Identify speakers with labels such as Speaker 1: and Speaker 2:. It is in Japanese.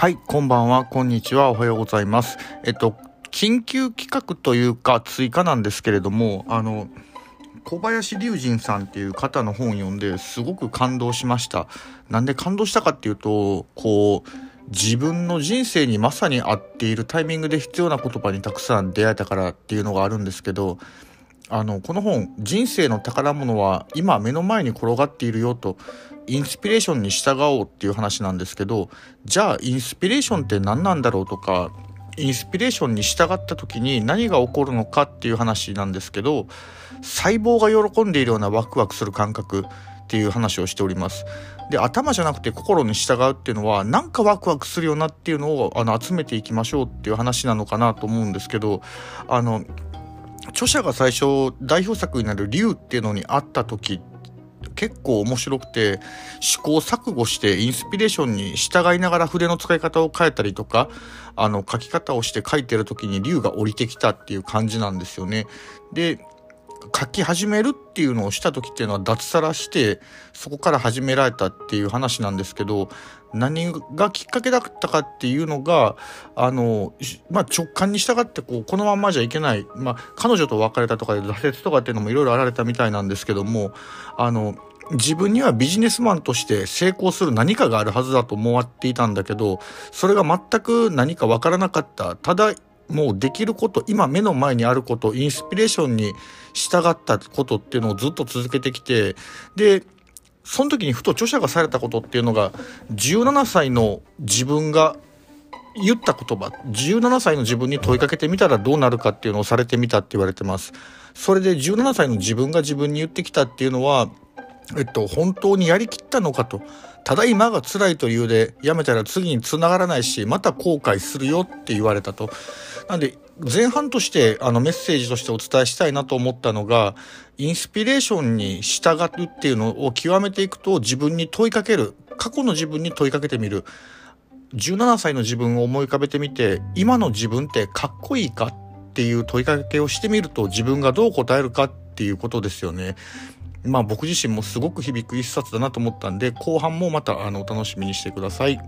Speaker 1: はい、こんばんは、こんにちは、おはようございます。えっと、緊急企画というか追加なんですけれども、あの、小林龍神さんっていう方の本を読んですごく感動しました。なんで感動したかっていうと、こう、自分の人生にまさに合っているタイミングで必要な言葉にたくさん出会えたからっていうのがあるんですけど、あの、この本、人生の宝物は今目の前に転がっているよと、インスピレーションに従おうっていう話なんですけど、じゃあインスピレーションって何なんだろうとか、インスピレーションに従った時に何が起こるのかっていう話なんですけど、細胞が喜んでいるようなワクワクする感覚っていう話をしております。で、頭じゃなくて心に従うっていうのは、なんかワクワクするよなっていうのをあの集めていきましょうっていう話なのかなと思うんですけど、あの、著者が最初代表作になる「竜」っていうのに会った時結構面白くて試行錯誤してインスピレーションに従いながら筆の使い方を変えたりとかあの書き方をして書いてる時に竜が降りてきたっていう感じなんですよね。で書き始めるっていうのをした時っていうのは脱サラしてそこから始められたっていう話なんですけど何がきっかけだったかっていうのがあの、まあ、直感に従ってこうこのまんまじゃいけない、まあ、彼女と別れたとかで挫折とかっていうのもいろいろあられたみたいなんですけどもあの自分にはビジネスマンとして成功する何かがあるはずだと思わっていたんだけどそれが全く何かわからなかった。ただもうできること、今目の前にあること、インスピレーションに従ったことっていうのをずっと続けてきて、で、その時にふと著者がされたことっていうのが、17歳の自分が言った言葉、17歳の自分に問いかけてみたらどうなるかっていうのをされてみたって言われてます。それで17歳の自分が自分に言ってきたっていうのは、えっと、本当にやりきったのかと。ただ今が辛いというで、やめたら次に繋がらないし、また後悔するよって言われたと。なんで、前半としてあのメッセージとしてお伝えしたいなと思ったのが、インスピレーションに従うっていうのを極めていくと自分に問いかける。過去の自分に問いかけてみる。17歳の自分を思い浮かべてみて、今の自分ってかっこいいかっていう問いかけをしてみると自分がどう答えるかっていうことですよね。まあ僕自身もすごく響く一冊だなと思ったんで、後半もまたあのお楽しみにしてください。